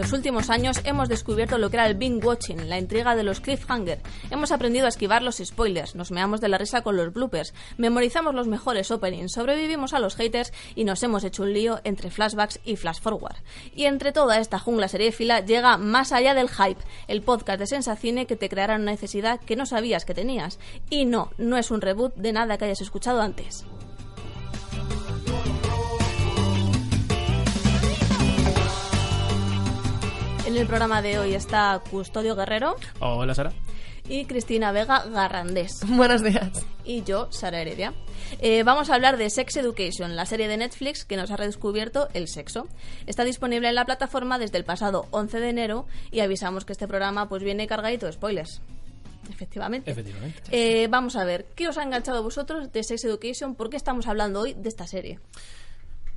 los últimos años hemos descubierto lo que era el binge watching, la intriga de los cliffhanger. Hemos aprendido a esquivar los spoilers, nos meamos de la risa con los bloopers, memorizamos los mejores openings, sobrevivimos a los haters y nos hemos hecho un lío entre flashbacks y flash forward. Y entre toda esta jungla seriéfila llega Más allá del hype, el podcast de Sensacine que te creará una necesidad que no sabías que tenías. Y no, no es un reboot de nada que hayas escuchado antes. En el programa de hoy está Custodio Guerrero Hola, Sara. y Cristina Vega Garrandés. Buenos días. Y yo, Sara Heredia. Eh, vamos a hablar de Sex Education, la serie de Netflix que nos ha redescubierto el sexo. Está disponible en la plataforma desde el pasado 11 de enero y avisamos que este programa pues viene cargadito de spoilers. Efectivamente. Efectivamente. Eh, vamos a ver, ¿qué os ha enganchado vosotros de Sex Education? ¿Por qué estamos hablando hoy de esta serie?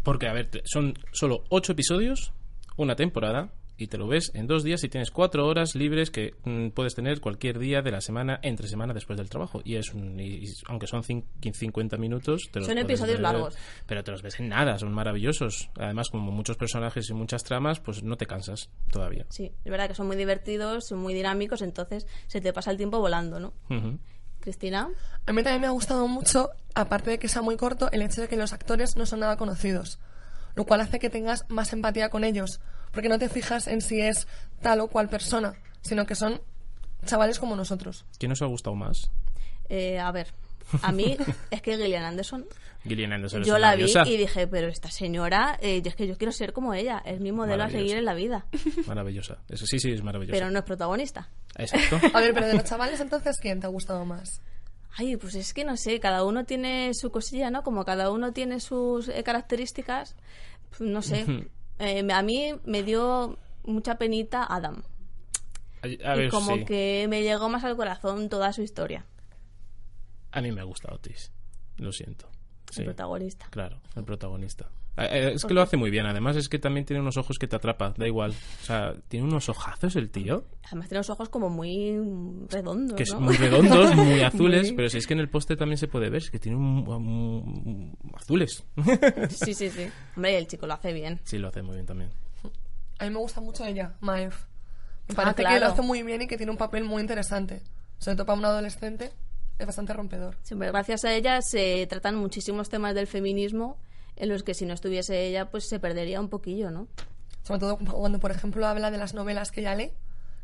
Porque, a ver, son solo ocho episodios, una temporada, y te lo ves en dos días y tienes cuatro horas libres que mm, puedes tener cualquier día de la semana, entre semana después del trabajo. Y es un, y- y aunque son cin- 50 minutos, te los Son episodios ver, largos. Pero te los ves en nada, son maravillosos. Además, como muchos personajes y muchas tramas, pues no te cansas todavía. Sí, es verdad que son muy divertidos, son muy dinámicos, entonces se te pasa el tiempo volando, ¿no? Cristina. A mí también me ha gustado mucho, aparte de que sea muy corto, el hecho de que los actores no son nada conocidos. Lo cual hace que tengas más empatía con ellos. Porque no te fijas en si es tal o cual persona, sino que son chavales como nosotros. ¿Quién os ha gustado más? Eh, a ver, a mí es que Gillian Anderson Gillian Anderson es Yo la vi y dije, pero esta señora, eh, yo es que yo quiero ser como ella, es mi modelo a seguir en la vida, Maravillosa. Eso sí, sí, es maravillosa. pero no es protagonista. Exacto. A ver, pero de los chavales entonces, ¿quién te ha gustado más? Ay, pues es que no sé, cada uno tiene su cosilla, ¿no? Como cada uno tiene sus eh, características, pues no sé. Eh, a mí me dio mucha penita Adam. A, a y ver, como sí. que me llegó más al corazón toda su historia, A mí me ha gustado Otis. Lo siento. Sí, el protagonista. claro, el protagonista. Eh, eh, Es que lo hace muy bien. Además, es que también tiene unos ojos que te atrapa. Da igual. O sea, tiene unos ojazos el tío. Además tiene los ojos como muy redondos, Que es ¿no? muy redondos, muy azules. Muy- Pero si es que en el póster también se puede ver. Es que tiene un, un- un- azules. Sí, sí, sí. Hombre, el chico lo hace bien. sí, lo hace muy bien también. A mí me gusta mucho ella, Maeve. Me Ah, parece que claro. lo hace muy bien y que tiene un papel muy interesante. Sobre todo para un adolescente, es bastante rompedor. Siempre gracias a ella se tratan muchísimos temas del feminismo en los que si no estuviese ella pues se perdería un poquillo, ¿no? Sobre todo cuando, por ejemplo, habla de las novelas que ella lee,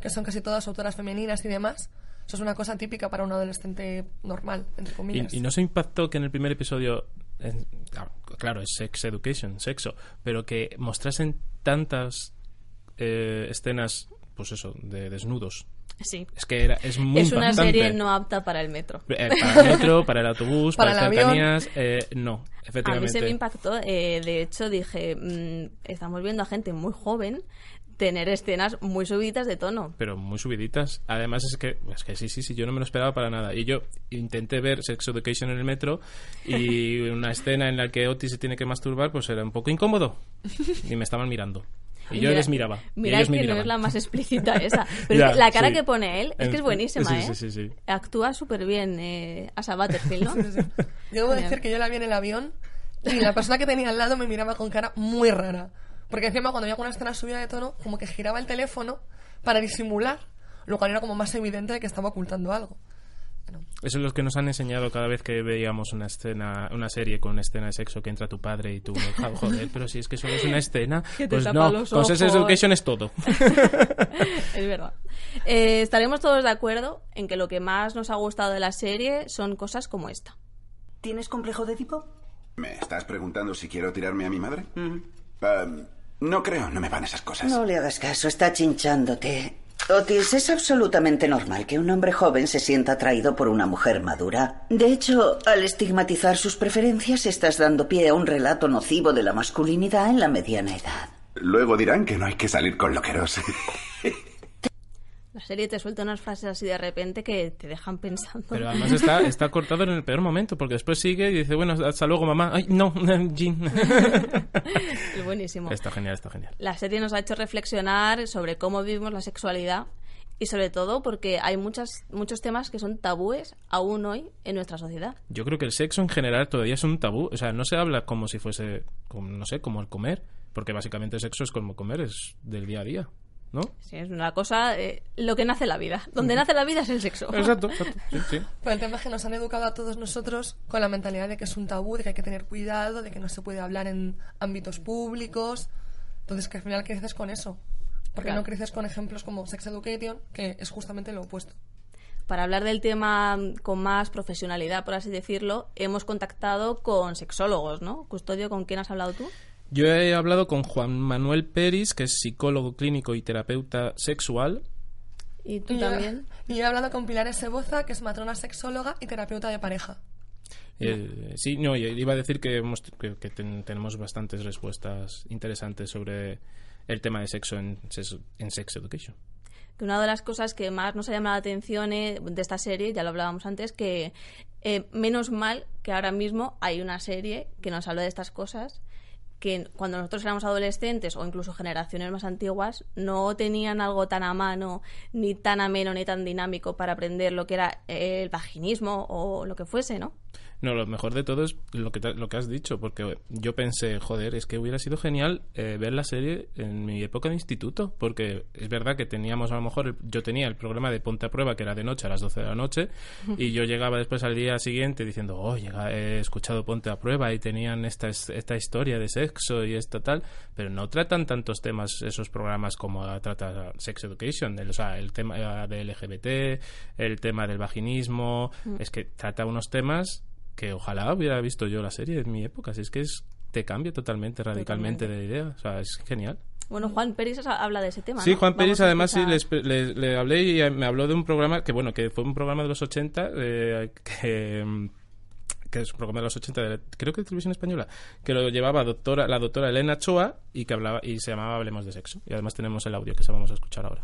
que son casi todas autoras femeninas y demás. Eso es una cosa típica para un adolescente normal, entre comillas. Y, y no se impactó que en el primer episodio, en- claro, es sex education, sexo, pero que mostrasen tantas eh, escenas, pues eso, de desnudos. Sí. Es que era, es muy es una impactante. serie no apta para el metro. Eh, para el metro, para el autobús, Para para, el las avión. cercanías, eh, no, A mí efectivamente. se me impactó. eh, de hecho, dije, mm, estamos viendo a gente muy joven tener escenas muy subidas de tono. pero muy subiditas. Además es que, es que sí, sí, sí, yo no me lo esperaba para nada. Y yo intenté ver Sex Education en el metro y una escena en la que Otis se tiene que masturbar, pues era un poco incómodo. Y me estaban mirando. Y yo Mira- les miraba. Mira ellos me que no es la más explícita esa. Pero Ya, es que la cara sí. que pone él es que es En- buenísima, sí, ¿eh? sí, sí, sí. Actúa súper bien eh, Asa Butterfield, ¿no? Yo debo decir que yo la vi en el avión y la persona que tenía al lado me miraba con cara muy rara. Porque encima cuando había alguna escena subida de tono, como que giraba el teléfono para disimular, lo cual era como más evidente de que estaba ocultando algo. Eso es lo que nos han enseñado cada vez que veíamos una escena, una serie con escena de sexo que entra tu padre y tú, "Ja, joder, pero si es que solo es una escena, pues no, con Sex. Education es todo. es verdad. Eh, estaremos todos de acuerdo en que lo que más nos ha gustado de la serie son cosas como esta. ¿Tienes complejo de tipo? ¿Me estás preguntando si quiero tirarme a mi madre? Ah, no creo, no me van esas cosas. No le hagas caso, está chinchándote. Otis, es absolutamente normal que un hombre joven se sienta atraído por una mujer madura. De hecho, al estigmatizar sus preferencias, estás dando pie a un relato nocivo de la masculinidad en la mediana edad. Luego dirán que no hay que salir con loqueros. La serie te suelta unas frases así de repente que te dejan pensando. Pero además está, está cortado en el peor momento, porque después sigue y dice, bueno, hasta luego mamá. Ay, no, Jean. es buenísimo. está genial, está genial. La serie nos ha hecho reflexionar sobre cómo vivimos la sexualidad y sobre todo porque hay muchas, muchos temas que son tabúes aún hoy en nuestra sociedad. Yo creo que el sexo en general todavía es un tabú. O sea, no se habla como si fuese, como, no sé, como el comer. Porque básicamente el sexo es como comer, es del día a día. ¿No? Sí, es una cosa, eh, lo que nace la vida. Donde nace la vida es el sexo. Exacto, exacto. Sí, sí. Pero el tema es que nos han educado a todos nosotros con la mentalidad de que es un tabú, de que hay que tener cuidado, de que no se puede hablar en ámbitos públicos. Entonces, que al final creces con eso. Porque Claro. no creces con ejemplos como Sex Education, que es justamente lo opuesto. Para hablar del tema mm, con más profesionalidad, por así decirlo, hemos contactado con sexólogos, ¿no? Custodio, ¿con quién has hablado tú? Yo he hablado con Juan Manuel Peris, que es psicólogo clínico y terapeuta sexual. ¿Y tú Y yo- también? Y he hablado con Pilar Eseboza, que es matrona sexóloga y terapeuta de pareja. Eh, sí, no, iba a decir que, hemos- que- que ten- tenemos bastantes respuestas interesantes sobre el tema de sexo en Sex Education. que una de las cosas que más nos ha llamado la atención eh, de esta serie, ya lo hablábamos antes, que eh, menos mal que ahora mismo hay una serie que nos habla de estas cosas que cuando nosotros éramos adolescentes o incluso generaciones más antiguas no tenían algo tan a mano, ni tan ameno, ni tan dinámico para aprender lo que era el vaginismo o lo que fuese, ¿no? No, lo mejor de todo es lo que, lo que has dicho, porque yo pensé, joder, es que hubiera sido genial eh, ver la serie en mi época de instituto, porque es verdad que teníamos a lo mejor, el- yo tenía el programa de Ponte a Prueba, que era de noche a las 12 de la noche, y yo llegaba después al día siguiente diciendo, oh, llega- he escuchado Ponte a Prueba y tenían esta, esta historia de sexo y esto tal, pero no tratan tantos temas esos programas como trata Sex Education, el, o sea, el tema del LGBT, el tema del vaginismo, es que trata unos temas que ojalá hubiera visto yo la serie en mi época. Si es que es, te cambia totalmente, radicalmente de idea. O sea, es genial. Bueno, Juan Pérez habla de ese tema. Sí, ¿no? Juan Pérez además sí, le, le- le hablé y me habló de un programa que, bueno, que fue un programa de los 80, eh, que, que es un programa de los 80, de, creo que de televisión española, que lo llevaba doctora, la doctora Elena Choa y que hablaba y se llamaba Hablemos de Sexo. Y además tenemos el audio que se vamos a escuchar ahora.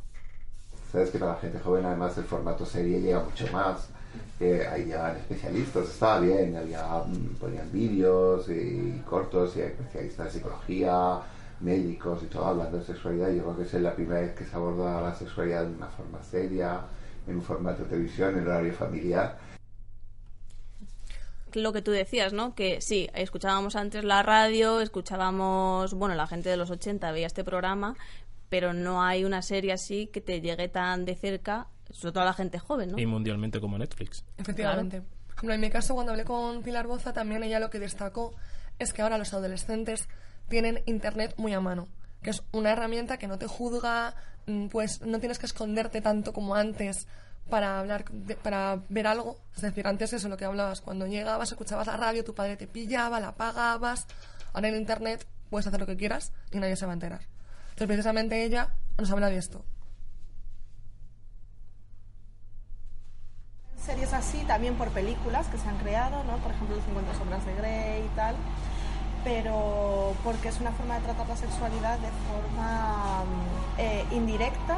Sabes que para la gente joven además el formato serie llega mucho más. Ahí especialistas, estaba bien, había, mm, ponían vídeos y cortos y especialistas de psicología, médicos y todo hablando de sexualidad. Yo creo que es la primera vez que se aborda la sexualidad de una forma seria, en un formato de televisión, en horario familiar. lo que tú decías, ¿no? Que sí, escuchábamos antes la radio, escuchábamos, bueno, la gente de los 80 veía este programa, pero no hay una serie así que te llegue tan de cerca, sobre todo a la gente joven, ¿no? Y mundialmente como Netflix. Efectivamente. Ejemplo, en mi caso, cuando hablé con Pilar Boza, también ella lo que destacó es que ahora los adolescentes tienen Internet muy a mano, que es una herramienta que no te juzga, mm, pues no tienes que esconderte tanto como antes para hablar, de- para ver algo. Es decir, antes eso lo que hablabas, cuando llegabas, escuchabas la radio, tu padre te pillaba, la apagabas. Ahora en Internet puedes hacer lo que quieras y nadie se va a enterar. Entonces, precisamente ella nos habla de esto. Series así, también por películas que se han creado, ¿no? Por ejemplo, 50 sombras de Grey y tal, pero porque es una forma de tratar la sexualidad de forma mm, eh, indirecta,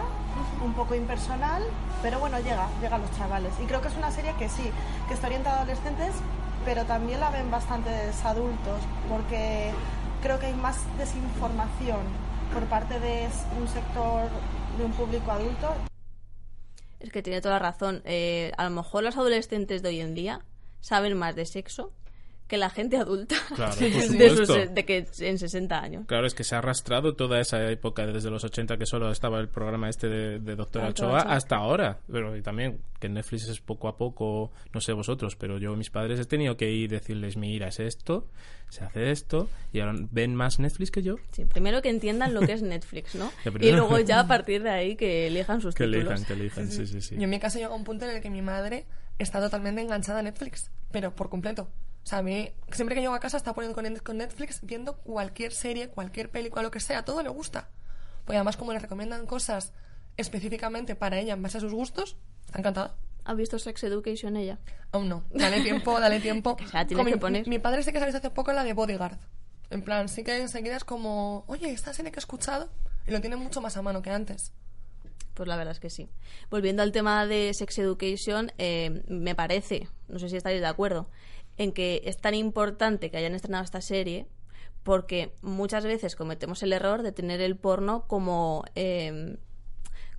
un poco impersonal, pero bueno, llega, llega a los chavales. Y creo que es una serie que sí, que está orientada a adolescentes, pero también la ven bastantes adultos, porque creo que hay más desinformación por parte de un sector, de un público adulto Es que tiene toda la razón. Eh, a lo mejor los adolescentes de hoy en día saben más de sexo que la gente adulta Claro, de, supuesto. sus- de que en 60 años. Claro, es que se ha arrastrado toda esa época desde los 80 que solo estaba el programa este de, de Doctora Ochoa hasta ahora. Pero y también que Netflix es poco a poco, no sé vosotros, pero yo mis padres he tenido que ir y decirles, mira, es esto, se hace esto, y ahora ven más Netflix que yo. Sí, primero que entiendan lo que es Netflix, ¿no? Y luego ya a partir de ahí que elijan sus Que títulos. elijan, que elijan, sí, sí, sí. Yo en mi caso llega un punto en el que mi madre está totalmente enganchada a Netflix, pero por completo. O sea, a mí, siempre que llego a casa está poniendo con Netflix, viendo cualquier serie, cualquier película, lo que sea, todo le gusta. Pues además, como le recomiendan cosas específicamente para ella en base a sus gustos, está encantada. ¿Ha visto Sex Education ella? Aún no. Dale tiempo, dale tiempo. Que se la tiene que mi, poner. mi padre sí que se ha visto hace poco la de Bodyguard. En plan, sí que enseguida es como, oye, esta serie que he escuchado, y lo tiene mucho más a mano que antes. Pues la verdad es que sí. Volviendo al tema de Sex Education, eh, me parece, no sé si estaréis de acuerdo, en que es tan importante que hayan estrenado esta serie porque muchas veces cometemos el error de tener el porno como, eh,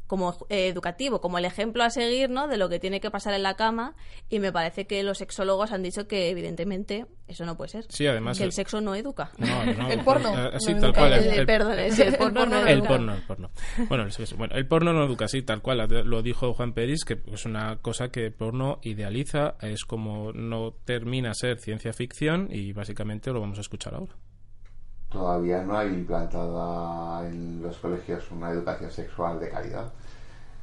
como eh, educativo, como el ejemplo a seguir, ¿no? De lo que tiene que pasar en la cama. Y me parece que los sexólogos han dicho que, evidentemente, eso no puede ser. Sí, además Que el el- sexo no educa. No, no, El porno. eh, Sí, No tal educa. cual. El- el- perdón, es el porno no El educa. porno, el porno. Bueno, el, sexo- bueno, el porno no educa, sí, tal cual. Lo dijo Juan Peris, que es una cosa que el porno idealiza, es como no termina a ser ciencia ficción y básicamente lo vamos a escuchar ahora. Todavía no hay implantada en los colegios una educación sexual de calidad.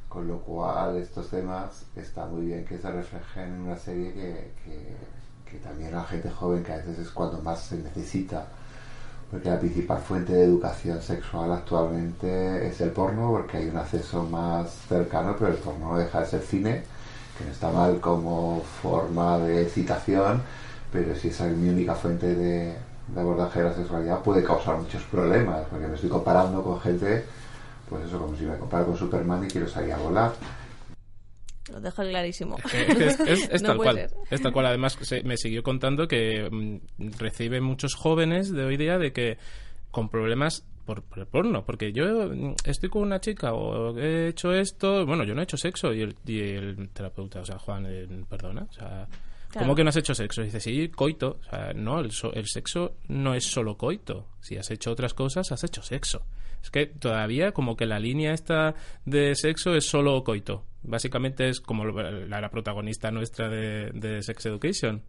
Con lo cual, estos temas está muy bien que se reflejen en una serie que, que, que también la gente joven, que a veces es cuando más se necesita. Porque la principal fuente de educación sexual actualmente es el porno, porque hay un acceso más cercano, pero el porno no deja de ser cine, que no está mal como forma de excitación, pero si es mi única fuente de, de abordaje de la sexualidad puede causar muchos problemas, porque me estoy comparando con gente, pues eso, como si me comparo con Superman y quiero salir a volar. Lo dejo clarísimo. Es, que es, es- es No tal cual. ser. Es tal cual. Además, se- me siguió contando que mm, recibe muchos jóvenes de hoy día de que con problemas por, por el porno. Porque yo mm, estoy con una chica o he hecho esto. Bueno, yo no he hecho sexo. Y el, y el terapeuta, o sea, Juan, eh, perdona. O sea, ¿cómo Claro. que no has hecho sexo? Y dice, sí, coito. O sea, no, el, so- el sexo no es solo coito. Si has hecho otras cosas, has hecho sexo. Es que todavía como que la línea esta de sexo es solo coito. Básicamente es como la, la protagonista nuestra de, de Sex Education.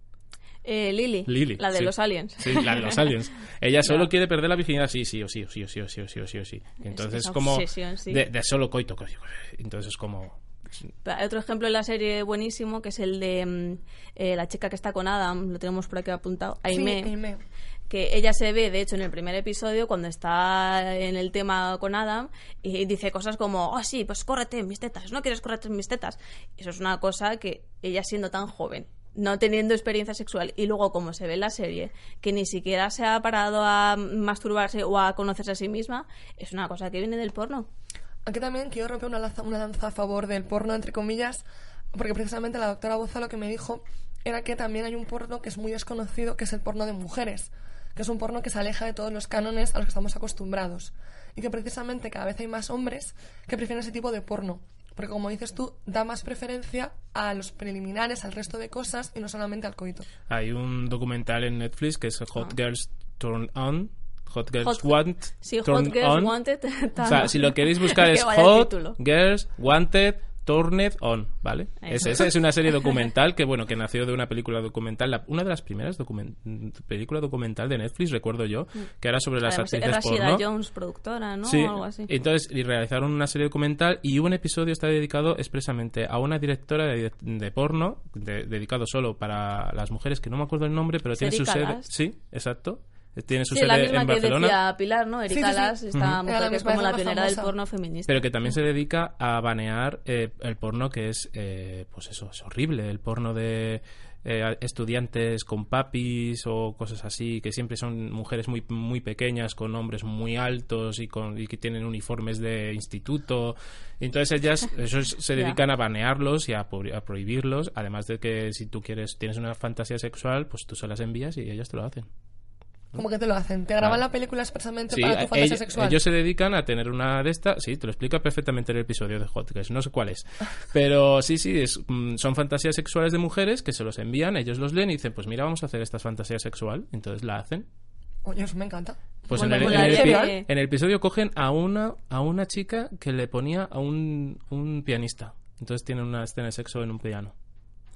Eh, Lily, Lily. la de sí. los aliens. Sí, la de los aliens. Ella solo quiere perder la virginidad, sí, sí, o sí, o sí, o sí, o sí, o sí, o sí. Entonces esa como obsesión, sí. de, de solo coito. coito. Entonces como... Hay otro ejemplo en la serie buenísimo que es el de mm, eh, la chica que está con Adam, lo tenemos por aquí apuntado, Aimee, Sí, que ella se ve, de hecho, en el primer episodio cuando está en el tema con Adam y dice cosas como, oh sí, pues córrete en mis tetas, no quieres correrte en mis tetas. Eso es una cosa que ella siendo tan joven, no teniendo experiencia sexual y luego como se ve en la serie, que ni siquiera se ha parado a masturbarse o a conocerse a sí misma, es una cosa que viene del porno. Aquí también quiero romper una lanza, una lanza a favor del porno, entre comillas, porque precisamente la doctora Boza lo que me dijo era que también hay un porno que es muy desconocido, que es el porno de mujeres, que es un porno que se aleja de todos los cánones a los que estamos acostumbrados. Y que precisamente cada vez hay más hombres que prefieren ese tipo de porno. Porque como dices tú, da más preferencia a los preliminares, al resto de cosas y no solamente al coito. Hay un documental en Netflix que es Hot Girls Turn On. Hot Girls. Hot- Want Sí, Turn Hot Girls On. Wanted. O sea, si lo queréis buscar es Hot. Girls Wanted Turned On, ¿vale? Es, esa es una serie documental que, bueno, que nació de una película documental, la- una de las primeras documen- película documental de Netflix, recuerdo yo, que era sobre las Además, es actrices Rashida porno. Jones, productora, ¿no? Sí, O algo así. entonces y realizaron una serie documental y un episodio está dedicado expresamente a una directora de, de porno, de- dedicado solo para las mujeres, que no me acuerdo el nombre, pero tiene su sede. Sí, exacto. Tiene su Sí, la sede misma en que Barcelona. decía Pilar, ¿no? Erika sí, sí. Las, esta Era mujer la que es como la la pionera del porno feminista. Pero que también se dedica a banear eh, el porno que es, eh, pues eso, es horrible. El porno de eh, estudiantes con papis o cosas así, que siempre son mujeres muy, muy pequeñas con hombres muy altos y, con, y que tienen uniformes de instituto. Entonces ellas esos se dedican a banearlos y a, a prohibirlos. Además de que si tú quieres, tienes una fantasía sexual, pues tú se las envías y ellas te lo hacen. Como que te lo hacen. Te graban la película expresamente Sí, para tu a- fantasía ellos, sexual. ellos se dedican a tener una de estas. Sí, te lo explica perfectamente en el episodio de Hot Girls, No sé cuál es. Pero sí, sí, es, mm, son fantasías sexuales de mujeres que se los envían, ellos los leen y dicen, pues mira, vamos a hacer esta fantasía sexual. Entonces la hacen. Oye, eso me encanta. Pues Bueno, en, el, pues en el epi- en el episodio cogen a una, a una chica que le ponía a un, un pianista. Entonces tienen una escena de sexo en un piano.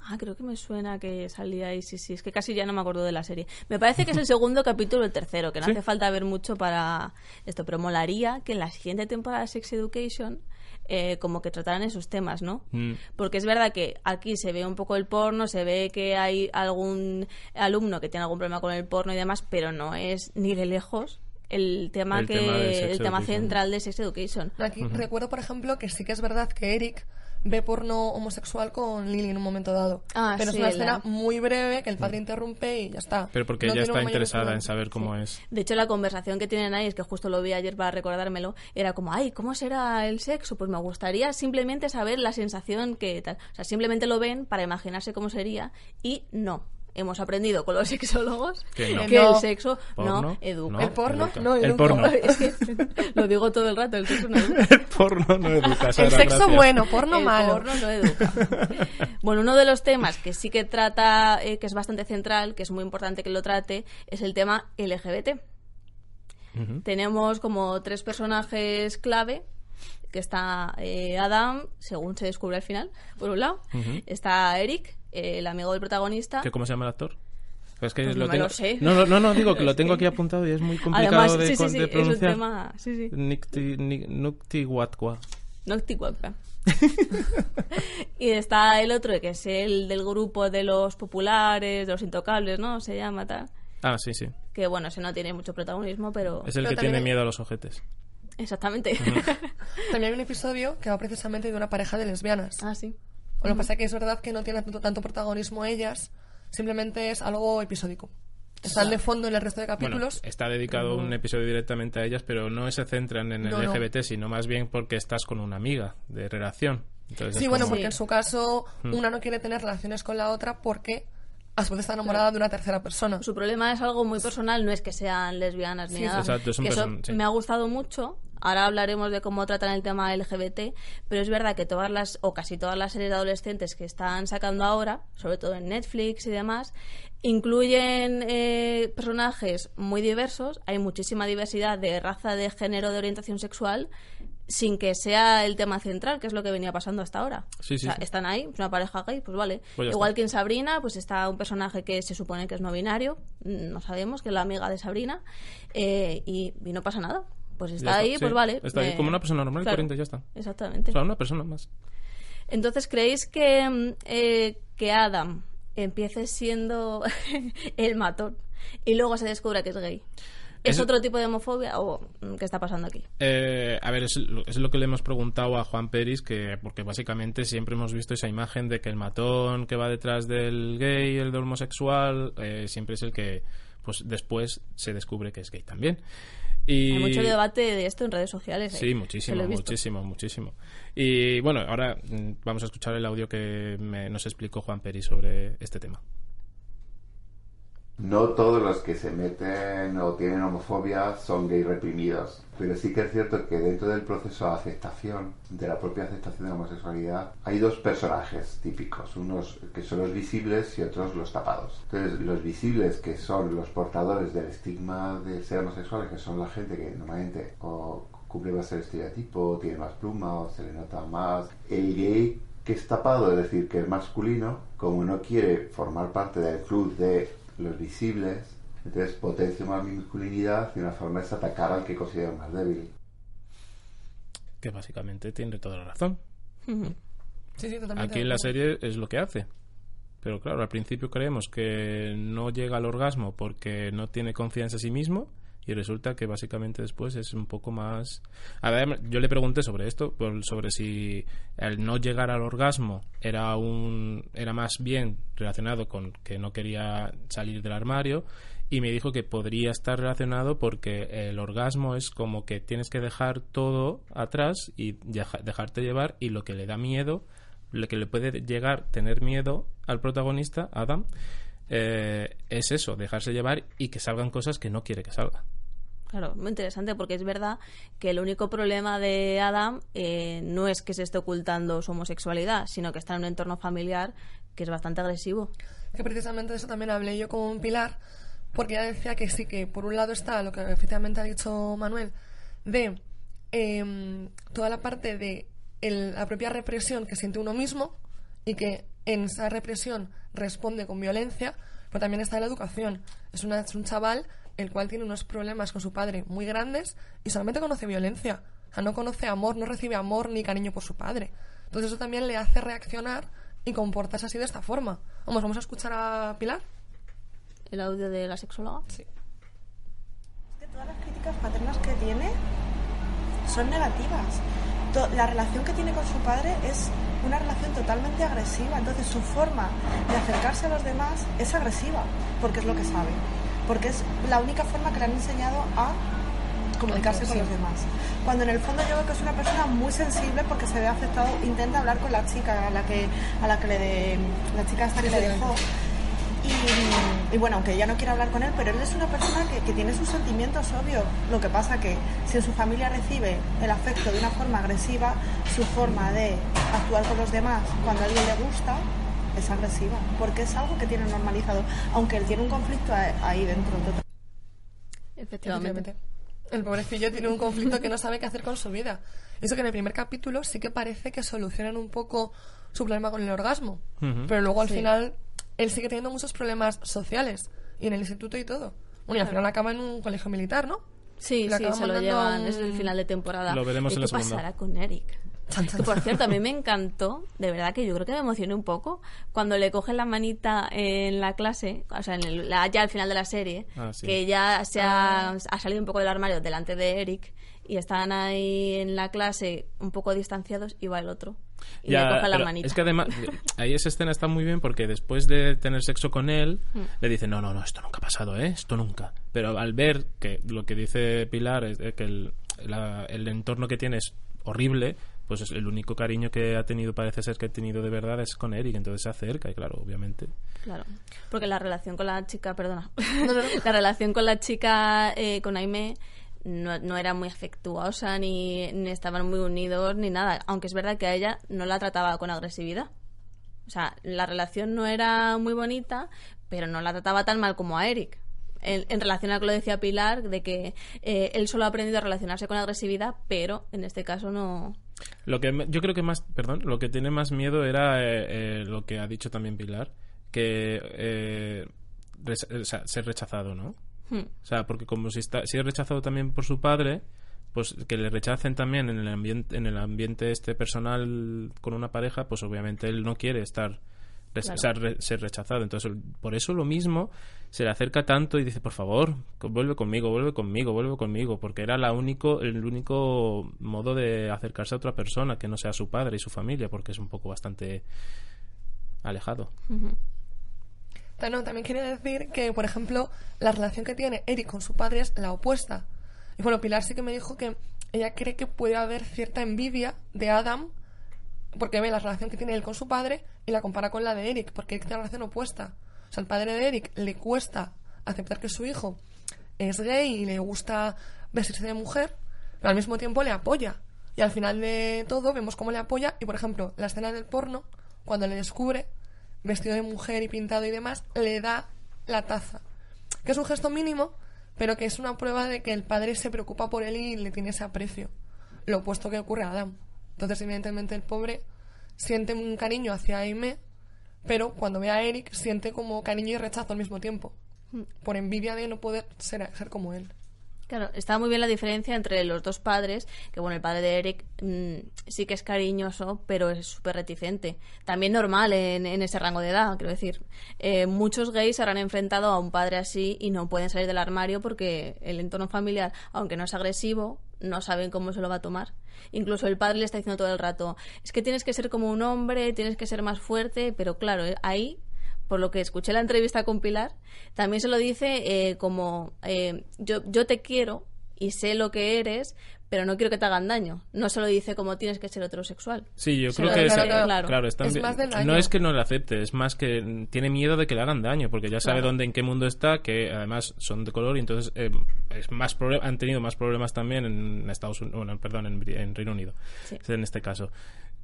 Ah, creo que me suena que salía ahí, sí, sí. Es que casi ya no me acuerdo de la serie. Me parece que es el segundo capítulo o el tercero, que no Sí. hace falta ver mucho para esto, pero molaría que en la siguiente temporada de Sex Education eh, como que trataran esos temas, ¿no? Mm. Porque es verdad que aquí se ve un poco el porno, se ve que hay algún alumno que tiene algún problema con el porno y demás, pero no es ni de lejos el tema El que tema de Sex el tema Education. central de Sex Education. Aquí recuerdo, por ejemplo, que sí que es verdad que Eric ve porno homosexual con Lily en un momento dado. Ah, pero sí, es una la- escena muy breve que el padre interrumpe y ya está. Pero porque No ella está interesada en saber cómo es. De hecho, la conversación que tienen ahí, es que justo lo vi ayer para recordármelo, era como, ay, ¿cómo será el sexo? Pues me gustaría simplemente saber la sensación que tal. O sea, simplemente lo ven para imaginarse cómo sería y no. Hemos aprendido con los sexólogos Que no. que No. el sexo no educa. no. El porno educa. no El educa. porno. Es que lo digo todo el rato, el sexo no educa. El porno no educa. El sexo gracias. bueno, porno el malo. porno no educa. Bueno, uno de los temas que sí que trata, eh, que es bastante central, que es muy importante que lo trate, es el tema LGBT. Tenemos como tres personajes clave, que está eh, Adam, según se descubre al final, por un lado. Está Eric, eh, el amigo del protagonista. ¿Qué, ¿Cómo se llama el actor? Es que Pues lo no me tengo... lo sé. No, no, no, no, digo que lo tengo aquí apuntado y es muy complicado Además, de, sí, sí, con- sí, de es un pronunciar. tema... Sí, sí. Nicti- y está el otro, que es el del grupo de los populares, de los intocables, ¿no? Se llama tal. Ah, sí, sí. Que bueno, ese no tiene mucho protagonismo, pero... Es el Pero que tiene miedo a los ojetes. Exactamente. También hay un episodio que va precisamente de una pareja de lesbianas. ah, sí. Lo que pasa es que es verdad que no tienen tanto, tanto protagonismo ellas, simplemente es algo episódico. Están de fondo en el resto de Bueno, capítulos. está dedicado un episodio directamente a ellas, pero no se centran en el No, no. LGBT, sino más bien porque estás con una amiga de relación. Entonces sí, bueno, como- porque en su caso Hmm. una no quiere tener relaciones con la otra porque a su vez está enamorada de una tercera persona. Su problema es algo muy personal, no es que sean lesbianas ni Sí, nada. exacto, es un Que eso person- sí. me ha gustado mucho. Ahora hablaremos de cómo tratan el tema LGBT, pero es verdad que todas las, o casi todas las series de adolescentes que están sacando ahora, sobre todo en Netflix y demás, incluyen eh, personajes muy diversos. Hay muchísima diversidad de raza, de género, de orientación sexual, sin que sea el tema central, que es lo que venía pasando hasta ahora. Sí, sí, O sea, sí. están ahí, es una pareja gay, pues vale. Pues Igual está. que en Sabrina, pues está un personaje que se supone que es no binario, mm, no sabemos, que es la amiga de Sabrina, eh, y, y no pasa nada. Pues está ahí, sí. pues vale. Está ahí como una persona normal y claro, corriente, ya está. Exactamente. O sea, una persona más. Entonces, ¿creéis que, mm, eh, que Adam empiece siendo el matón y luego se descubra que es gay? ¿Es Eso- otro tipo de homofobia o mm, qué está pasando aquí? Eh, a ver, es, lo- es lo que le hemos preguntado a Juan Peris, que porque básicamente siempre hemos visto esa imagen de que el matón que va detrás del gay, el homosexual, eh, siempre es el que pues después se descubre que es gay también. Y... Hay mucho debate de esto en redes sociales. Sí, ¿eh? muchísimo, he visto. muchísimo, muchísimo. Y bueno, ahora mm, vamos a escuchar el audio que me- nos explicó Juan Peris sobre este tema. No todos los que se meten o tienen homofobia son gay reprimidos, pero sí que es cierto que dentro del proceso de aceptación, de la propia aceptación de la homosexualidad, hay dos personajes típicos, unos que son los visibles y otros los tapados. Entonces, los visibles, que son los portadores del estigma de ser homosexuales, que son la gente que normalmente o cumple más el estereotipo, tiene más pluma o se le nota más. El gay que es tapado, es decir, que es masculino, como no quiere formar parte del club de los visibles, entonces potencia más mi masculinidad y una forma es atacar al que considero más débil. Que básicamente tiene toda la razón. Ujú. Sí, sí, totalmente. Aquí en la serie es lo que hace. Pero claro, al principio creemos que no llega al orgasmo porque no tiene confianza en sí mismo y resulta que básicamente después es un poco más... A ver, yo le pregunté sobre esto, sobre si el no llegar al orgasmo era un era más bien relacionado con que no quería salir del armario y me dijo que podría estar relacionado porque el orgasmo es como que tienes que dejar todo atrás y deja- dejarte llevar y lo que le da miedo lo que le puede llegar tener miedo al protagonista, Adam, eh, es eso, dejarse llevar y que salgan cosas que no quiere que salgan. Claro, muy interesante porque es verdad que el único problema de Adam eh, no es que se esté ocultando su homosexualidad, sino que está en un entorno familiar que es bastante agresivo. que precisamente de eso también hablé yo con un pilar, porque ella decía que sí, que por un lado está lo que efectivamente ha dicho Manuel, de em, toda la parte de el- la propia represión que siente uno mismo y que en esa represión responde con violencia, pero también está la educación. Es, una- es un chaval el cual tiene unos problemas con su padre muy grandes y solamente conoce violencia. O sea, no conoce amor, no recibe amor ni cariño por su padre. Entonces eso también le hace reaccionar y comportarse así de esta forma. Vamos, vamos a escuchar a Pilar. El audio de la sexóloga. Sí. que todas las críticas paternas que tiene son negativas. La relación que tiene con su padre es una relación totalmente agresiva. Entonces su forma de acercarse a los demás es agresiva, porque es lo que sabe. Porque es la única forma que le han enseñado a comunicarse con los demás. Cuando en el fondo yo veo que es una persona muy sensible porque se ve afectado, intenta hablar con la chica a la que, a la que le de, la chica esta que le dejó. Y y bueno, aunque ella no quiere hablar con él, pero él es una persona que, que tiene sus sentimientos obvios. Lo que pasa que si en su familia recibe el afecto de una forma agresiva, su forma de actuar con los demás cuando a alguien le gusta es agresiva, porque es algo que tiene normalizado, aunque él tiene un conflicto a- ahí dentro. total. Efectivamente. Efectivamente. El pobrecillo tiene un conflicto que no sabe qué hacer con su vida. Eso que en el primer capítulo sí que parece que solucionan un poco su problema con el orgasmo. Ujú. Pero luego al Sí. final él sigue teniendo muchos problemas sociales. Y en el instituto y todo. Bueno, y al final acaba en un colegio militar, ¿no? Sí, sí, se lo llevan, un- es el final de temporada. Lo veremos ¿Y en la qué segunda. pasará con Eric? Chan, chan, Que por cierto, a mí me encantó, de verdad que yo creo que me emocioné un poco cuando le cogen la manita en la clase, o sea, en el- la- ya al final de la serie, Ah, sí. que ya se ha, Ah. ha salido un poco del armario delante de Eric y están ahí en la clase un poco distanciados y va el otro y Ya, le coge la manita. Es que además, ahí esa escena está muy bien porque después de tener sexo con él, Mm. le dice, no, no, no, esto nunca ha pasado, ¿eh? Esto nunca. Pero al ver que lo que dice Pilar es de que el, la- el entorno que tiene es horrible, pues es el único cariño que ha tenido, parece ser que ha tenido de verdad es con Eric, entonces se acerca y claro, obviamente. Claro, porque la relación con la chica, perdona, la relación con la chica, eh, con Aime, no, no era muy afectuosa, ni, ni estaban muy unidos, ni nada. Aunque es verdad que a ella no la trataba con agresividad. O sea, la relación no era muy bonita, pero no la trataba tan mal como a Eric. En, en relación a lo que lo decía Pilar, de que eh, él solo ha aprendido a relacionarse con agresividad, pero en este caso no. Lo que yo creo que más, perdón, lo que tiene más miedo era eh, eh, lo que ha dicho también Pilar, que eh, res- o sea, ser rechazado, ¿no? Hmm. O sea, porque como si está, si es rechazado también por su padre, pues que le rechacen también en el ambiente, en el ambiente este personal con una pareja, pues obviamente él no quiere estar Claro. o sea, re- ser rechazado. Entonces, por eso lo mismo se le acerca tanto y dice, por favor, vuelve conmigo, vuelve conmigo, vuelve conmigo, porque era la único, el único modo de acercarse a otra persona que no sea su padre y su familia, porque es un poco bastante alejado. Ta- no, también quería decir que, por ejemplo, la relación que tiene Eric con su padre es la opuesta. Y bueno, Pilar sí que me dijo que ella cree que puede haber cierta envidia de Adam porque ve la relación que tiene él con su padre y la compara con la de Eric, porque Eric tiene una relación opuesta. O sea, al padre de Eric le cuesta aceptar que su hijo es gay y le gusta vestirse de mujer, pero al mismo tiempo le apoya. Y al final de todo vemos cómo le apoya y, por ejemplo, la escena del porno, cuando le descubre, vestido de mujer y pintado y demás, le da la taza. Que es un gesto mínimo, pero que es una prueba de que el padre se preocupa por él y le tiene ese aprecio. Lo opuesto que ocurre a Adam. Entonces, evidentemente, el pobre siente un cariño hacia Aime, pero cuando ve a Eric siente como cariño y rechazo al mismo tiempo. Por envidia de no poder ser, ser como él. Claro, está muy bien la diferencia entre los dos padres, que bueno, el padre de Eric mm, sí que es cariñoso, pero es súper reticente. También normal en, en ese rango de edad, quiero decir. Eh, muchos gays se habrán enfrentado a un padre así y no pueden salir del armario porque el entorno familiar, aunque no es agresivo, no saben cómo se lo va a tomar. Incluso el padre le está diciendo todo el rato, es que tienes que ser como un hombre, tienes que ser más fuerte, pero claro, eh, ahí por lo que escuché la entrevista con Pilar, también se lo dice eh, como eh, yo, yo te quiero y sé lo que eres, pero no quiero que te hagan daño. No se lo dice como tienes que ser heterosexual. Sí, yo Se creo que es, claro. claro, es, Es más del daño. no es que no le acepte, es más que tiene miedo de que le hagan daño, porque ya sabe Claro. dónde, en qué mundo está, que además son de color y entonces eh, es más han tenido más problemas también en Estados Unidos, bueno, perdón, en, Reino Unido, Sí. en este caso.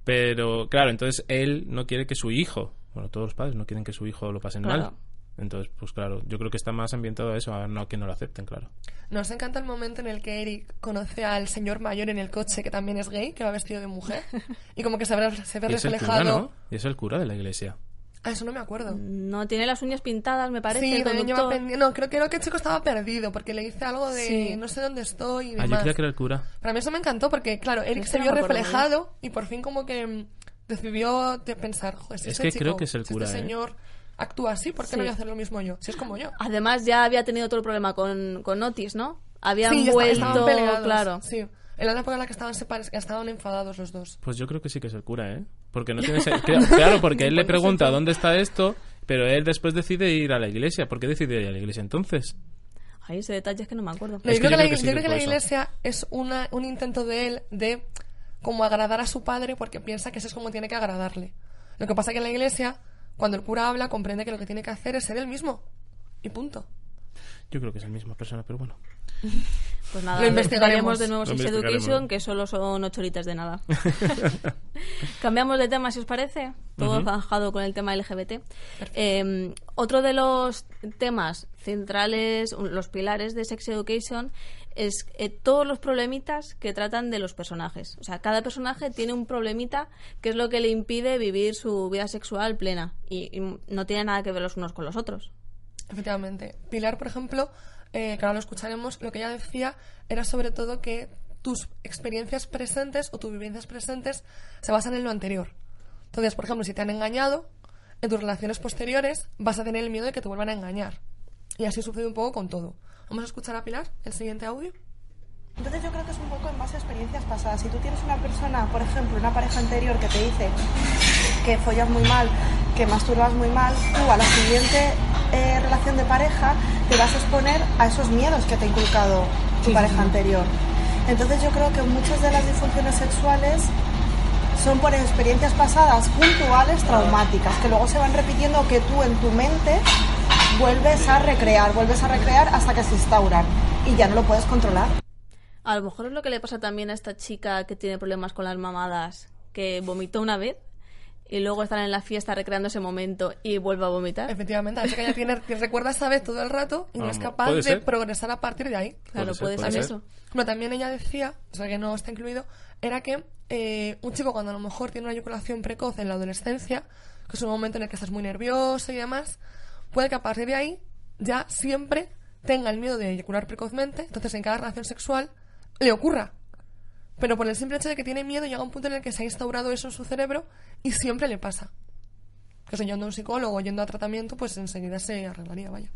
Pero claro, entonces él no quiere que su hijo, bueno, todos los padres no quieren que su hijo lo pasen Claro. mal. Entonces, pues claro, yo creo que está más ambientado a eso, a no a que no lo acepten, claro. Nos encanta el momento en el que Eric conoce al señor mayor en el coche, que también es gay, que va vestido de mujer, y como que se ve, se ve Y es el cura, reflejado. ¿no? Y es el cura de la iglesia. Ah, eso no me acuerdo. No tiene las uñas pintadas, me parece. sí, el también lleva conductor. pendi- No, creo, creo que el chico estaba perdido porque le dice algo de Sí. no sé dónde estoy y Ah, yo creía que era el cura. Para mí eso me encantó porque, claro, Eric se vio me reflejado y por fin como que decidió de pensar, joder, si Es este que creo que es el si cura, este ¿eh? señor actúa así, ¿por qué Sí. no voy a hacer lo mismo yo? Si es como yo. Además, ya había tenido todo el problema con, con Otis, ¿no? Habían sí, vuelto, estaban peleados. claro. Sí, en la época en la que estaban separados, que estaban enfadados los dos. Pues yo creo que sí que es el cura, ¿eh? Porque no tiene... Claro, porque él le pregunta dónde está esto, pero él después decide ir a la iglesia. ¿Por qué decide ir a la iglesia entonces? Ahí ese detalle es que no me acuerdo. No, yo creo que, yo la, creo que sí yo creo que la iglesia es una, un intento de él de como agradar a su padre porque piensa que eso es como tiene que agradarle. Lo que pasa que en la iglesia, cuando el cura habla, comprende que lo que tiene que hacer es ser el mismo. Y punto. Yo creo que es la misma persona, pero bueno. Pues nada, Lo investigaremos. de nuevo Sex. Education, que solo son ocho horitas de nada. Cambiamos de tema, si os parece. Todo Ujú. bajado con el tema LGBT. Eh, otro de los temas centrales, los pilares de Sex Education, es eh, todos los problemitas que tratan de los personajes. O sea, cada personaje tiene un problemita que es lo que le impide vivir su vida sexual plena. Y, y no tiene nada que ver los unos con los otros. Efectivamente. Pilar, por ejemplo, eh, que ahora lo escucharemos, lo que ella decía era sobre todo que tus experiencias presentes o tus vivencias presentes se basan en lo anterior. Entonces, por ejemplo, si te han engañado, en tus relaciones posteriores vas a tener el miedo de que te vuelvan a engañar. Y así sucede un poco con todo. Vamos a escuchar a Pilar el siguiente audio. Entonces yo creo que es un poco en base a experiencias pasadas. Si tú tienes una persona, por ejemplo, una pareja anterior que te dice que follas muy mal, que masturbas muy mal, tú a la siguiente eh, relación de pareja te vas a exponer a esos miedos que te ha inculcado tu pareja anterior. Entonces yo creo que muchas de las disfunciones sexuales son por experiencias pasadas puntuales traumáticas que luego se van repitiendo que tú en tu mente vuelves a recrear, vuelves a recrear hasta que se instauran y ya no lo puedes controlar. A lo mejor es lo que le pasa también a esta chica que tiene problemas con las mamadas, que vomitó una vez y luego están en la fiesta recreando ese momento y vuelve a vomitar. Efectivamente, a veces que ella tiene, que recuerda esa vez todo el rato y no es capaz puede de ser. progresar a partir de ahí. Claro, ser, puede puede ser ser. eso. Bueno, también ella decía, o sea que no está incluido, era que eh, un chico cuando a lo mejor tiene una eyaculación precoz en la adolescencia, que es un momento en el que estás muy nervioso y demás, puede que a partir de ahí ya siempre tenga el miedo de eyacular precozmente, entonces en cada relación sexual le ocurra. Pero por el simple hecho de que tiene miedo llega un punto en el que se ha instaurado eso en su cerebro y siempre le pasa. Que si yendo a un psicólogo, yendo a tratamiento, pues enseguida se arreglaría, vaya.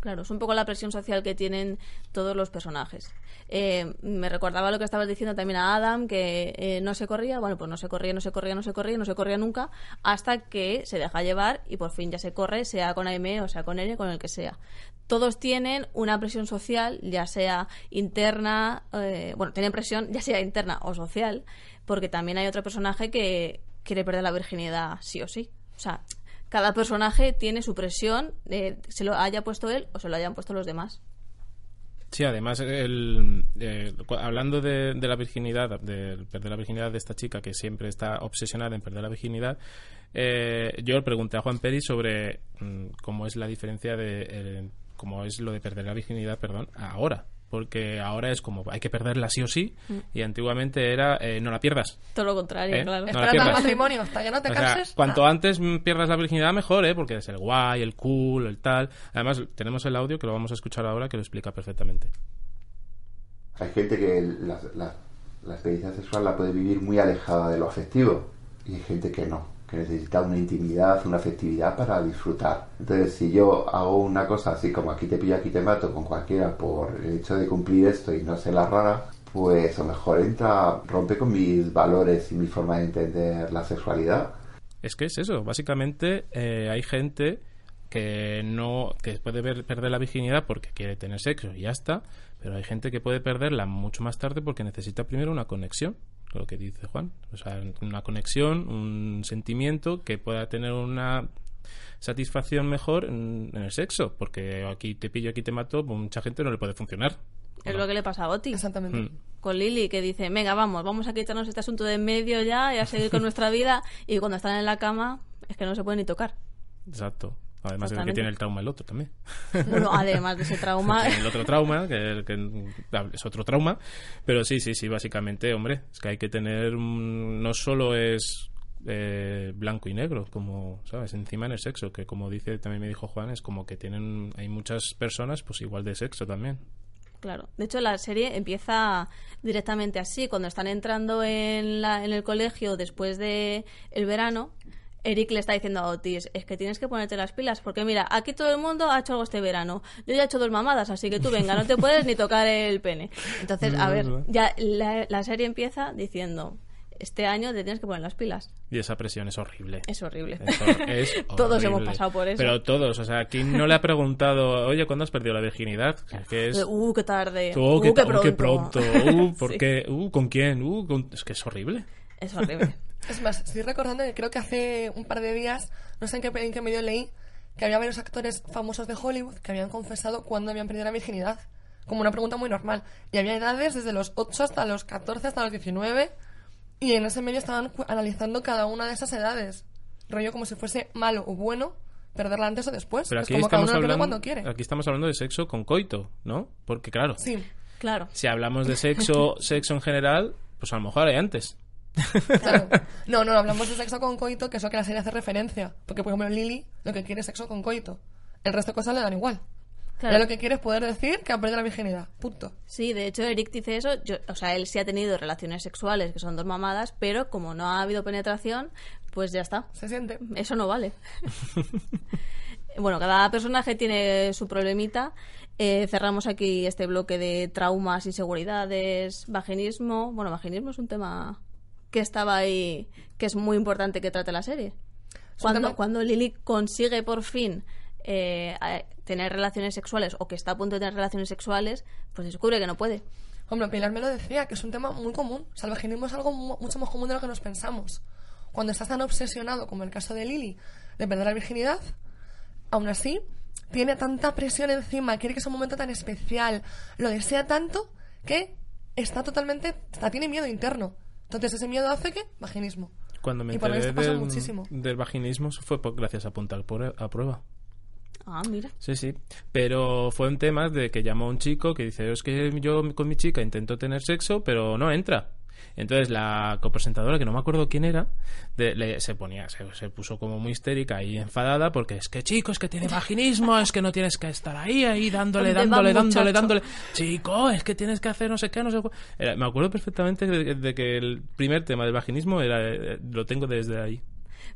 Claro, es un poco la presión social que tienen todos los personajes. Eh, me recordaba lo que estabas diciendo también a Adam, que eh, no se corría, bueno, pues no se corría, no se corría, no se corría, no se corría nunca, hasta que se deja llevar y por fin ya se corre, sea con Aime o sea con N, con el que sea. Todos tienen una presión social, ya sea interna, eh, bueno, tienen presión ya sea interna o social, porque también hay otro personaje que quiere perder la virginidad sí o sí. O sea, cada personaje tiene su presión, eh, se lo haya puesto él o se lo hayan puesto los demás. Sí, además, el, eh, hablando de, la virginidad, de perder la virginidad de esta chica que siempre está obsesionada en perder la virginidad, eh, yo le pregunté a Juan Peri sobre mm, cómo es la diferencia de. Cómo es lo de perder la virginidad, perdón, ahora. Porque ahora es como hay que perderla sí o sí, y antiguamente era eh, no la pierdas. Todo lo contrario, ¿Eh? claro. No al matrimonio, hasta que no te O sea, canses. cuanto ah. antes mm, pierdas la virginidad, mejor, ¿eh? Porque es el guay, el cool, el tal. Además, tenemos el audio que lo vamos a escuchar ahora que lo explica perfectamente. Hay gente que la, la- la experiencia sexual la puede vivir muy alejada de lo afectivo y hay gente que no, que necesita una intimidad, una afectividad para disfrutar. Entonces, si yo hago una cosa así como aquí te pillo, aquí te mato con cualquiera por el hecho de cumplir esto y no ser la rara, pues a lo mejor entra, rompe con mis valores y mi forma de entender la sexualidad. Es que es eso, básicamente eh, hay gente que no que puede ver- perder la virginidad porque quiere tener sexo y ya está, pero hay gente que puede perderla mucho más tarde porque necesita primero una conexión, lo que dice Juan, o sea, una conexión, un sentimiento que pueda tener una satisfacción mejor en, en el sexo, porque aquí te pillo, aquí te mato, pues mucha gente no le puede funcionar. Es lo que le pasa a Oti. Exactamente. Mm. Con Lili, que dice, venga, vamos, vamos a quitarnos este asunto de en medio ya y a seguir con nuestra vida. Y cuando están en la cama, es que no se puede ni tocar. Exacto. Además de que tiene el trauma el otro también. Bueno, además de ese trauma, el otro trauma, que, que es otro trauma. Pero sí, sí, sí, básicamente, hombre, es que hay que tener. no solo es eh, blanco y negro, como, ¿sabes? Encima en el sexo, que como dice, también me dijo Juan, es como que tienen. Hay muchas personas, pues igual de sexo también. Claro. De hecho, la serie empieza directamente así. Cuando están entrando en, la, en el colegio después de el verano, Eric le está diciendo a Otis, es que tienes que ponerte las pilas, porque mira, aquí todo el mundo ha hecho algo este verano. Yo ya he hecho dos mamadas, así que tú venga, no te puedes ni tocar el pene. Entonces, a ver, ya la, la serie empieza diciendo, este año te tienes que poner las pilas. Y esa presión es horrible. Es horrible. Es hor- es Todos hemos pasado por eso. Pero todos, o sea, ¿quién no le ha preguntado, oye, ¿cuándo has perdido la virginidad? Es que es... Uh, qué tarde. Oh, uh, qué, oh, qué pronto. pronto. Uh, ¿por Sí. qué? Uh, ¿con quién? Uh, con- Es que es horrible. Es horrible. Es más, estoy recordando que creo que hace un par de días, no sé en qué, en qué medio leí, que había varios actores famosos de Hollywood que habían confesado cuándo habían perdido la virginidad. Como una pregunta muy normal. Y había edades desde los 8 hasta los 14, hasta los 19. Y en ese medio estaban analizando cada una de esas edades. Rollo como si fuese malo o bueno perderla antes o después. Pero es aquí como cada estamos, uno lo pierde hablando, cuando quiere. aquí estamos hablando de sexo con coito, ¿no? Porque claro, Sí, Claro. si hablamos de sexo, sexo en general, pues a lo mejor hay antes. Claro. No, no, hablamos de sexo con coito, que es lo que la serie hace referencia. Porque, por ejemplo, Lily lo que quiere es sexo con coito. El resto de cosas le dan igual. Claro. Ella lo que quiere es poder decir que ha perdido la virginidad. Punto. Sí, de hecho, Eric dice eso. Yo, o sea, él sí ha tenido relaciones sexuales, que son dos mamadas, pero como no ha habido penetración, pues ya está. Se siente. Eso no vale. bueno, cada personaje tiene su problemita. Eh, cerramos aquí este bloque de traumas, inseguridades, vaginismo. Bueno, vaginismo es un tema que estaba ahí, que es muy importante que trate la serie. Cuando, tema- cuando Lily consigue por fin eh, tener relaciones sexuales o que está a punto de tener relaciones sexuales, pues descubre que no puede. Hombre, Pilar me lo decía, que es un tema muy común. O sea, el vaginismo es algo mu- mucho más común de lo que nos pensamos. Cuando estás tan obsesionado, como el caso de Lily, de perder la virginidad, aún así, tiene tanta presión encima, quiere que sea un momento tan especial, lo desea tanto, que está totalmente, está, tiene miedo interno. Entonces ese miedo hace que vaginismo. Cuando me Y por enteré esto pasa del, muchísimo. del vaginismo fue por- gracias a apuntar por- a prueba. Ah, mira. Sí, sí. Pero fue un tema de que llamó un chico que dice, es que yo con mi chica intento tener sexo, pero no entra. Entonces la copresentadora, que no me acuerdo quién era, de- le- se ponía, se, se puso como muy histérica y enfadada porque es que chico, es que tiene vaginismo, es que no tienes que estar ahí, ahí dándole, ¿Dónde va, dándole, dándole, dándole. Chico, es que tienes que hacer no sé qué, no sé cu-". Era- me acuerdo perfectamente de, de que el primer tema del vaginismo era, eh, lo tengo desde ahí.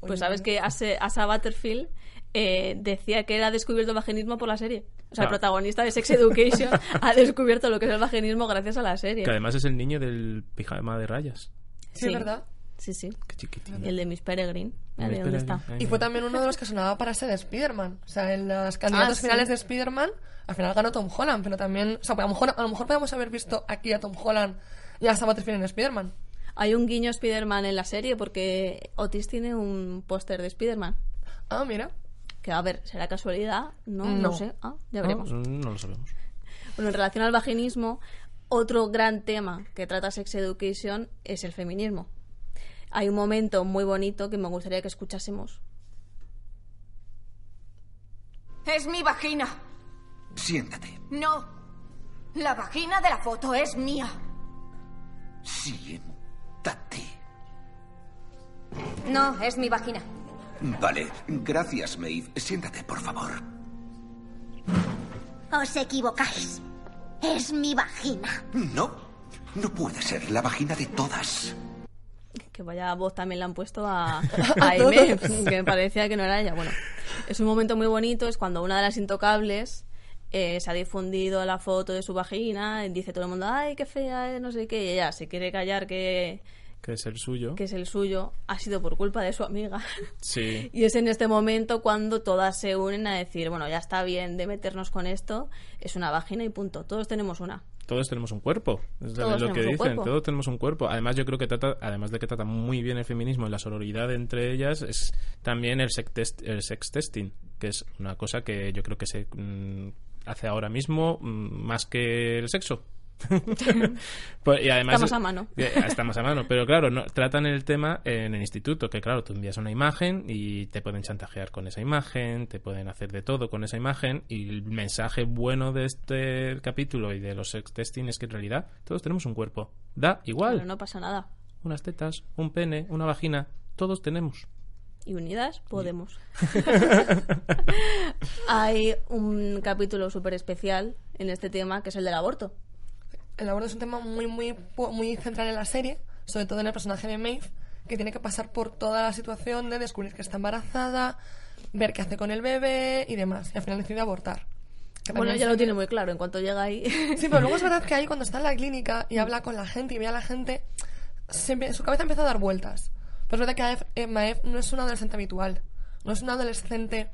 Pues sabes que Asa, Asa Butterfield eh, decía que era descubierto el vaginismo por la serie. O sea, el Ah. protagonista de Sex Education ha descubierto lo que es el vaginismo gracias a la serie. Que además es el niño del pijama de rayas. Sí, es verdad. Sí, sí. Qué chiquitín. El de Miss Peregrine. Miss dónde está. Y fue también uno de los que sonaba para ser Spider-Man. O sea, en las candidatos sí. finales de Spider-Man, al final ganó Tom Holland, pero también. O sea, a lo mejor, a lo mejor podemos haber visto aquí a Tom Holland y a Butterfield en Spider-Man. Hay un guiño Spider-Man en la serie porque Otis tiene un póster de Spider-Man. Ah, mira. Que a ver, ¿será casualidad? No, no, No. sé. Ah, ya veremos. Mm, No lo sabemos. Bueno, en relación al vaginismo, otro gran tema que trata Sex Education es el feminismo. Hay un momento muy bonito que me gustaría que escuchásemos. Es mi vagina. Siéntate. No. La vagina de la foto es mía. Siéntate. No, es mi vagina. Vale, gracias, Maeve. Siéntate, por favor. Os equivocáis. Es mi vagina. No, no puede ser la vagina de todas. Que vaya voz también le han puesto a, a Aime, que me parecía que no era ella. Bueno, es un momento muy bonito, es cuando una de las intocables eh, se ha difundido la foto de su vagina, y dice todo el mundo, ay, qué fea, es, no sé qué, y ella se quiere callar que, Que es el suyo. que es el suyo, ha sido por culpa de su amiga. Sí. Y es en este momento cuando todas se unen a decir, bueno, ya está bien de meternos con esto, es una vagina y punto, todos tenemos una. Todos tenemos un cuerpo. Es Todos lo que dicen. Todos tenemos un cuerpo. Además, yo creo que trata, además de que trata muy bien el feminismo y la sororidad entre ellas, es también el sex, test- el sex testing, que es una cosa que yo creo que se mm, hace ahora mismo mm, más que el sexo. Pues, y además, Estamos a mano. Estamos a mano, pero claro, no, tratan el tema en el instituto, que claro, tú envías una imagen y te pueden chantajear con esa imagen, te pueden hacer de todo con esa imagen y el mensaje bueno de este capítulo y de los sex testing es que en realidad todos tenemos un cuerpo. Da igual. Pero no pasa nada. Unas tetas, un pene, una vagina, todos tenemos. y unidas podemos. Hay un capítulo súper especial en este tema que es el del aborto. El aborto es un tema muy, muy, muy central en la serie, sobre todo en el personaje de Maeve, que tiene que pasar por toda la situación de descubrir que está embarazada, ver qué hace con el bebé y demás. Y al final decide abortar. Bueno, ya lo tiene muy claro en cuanto llega ahí. Sí, pero luego es verdad que ahí cuando está en la clínica y habla con la gente y ve a la gente, se su cabeza empieza a dar vueltas. Pero es verdad que Aef- eh, Maeve no es una adolescente habitual. No es una adolescente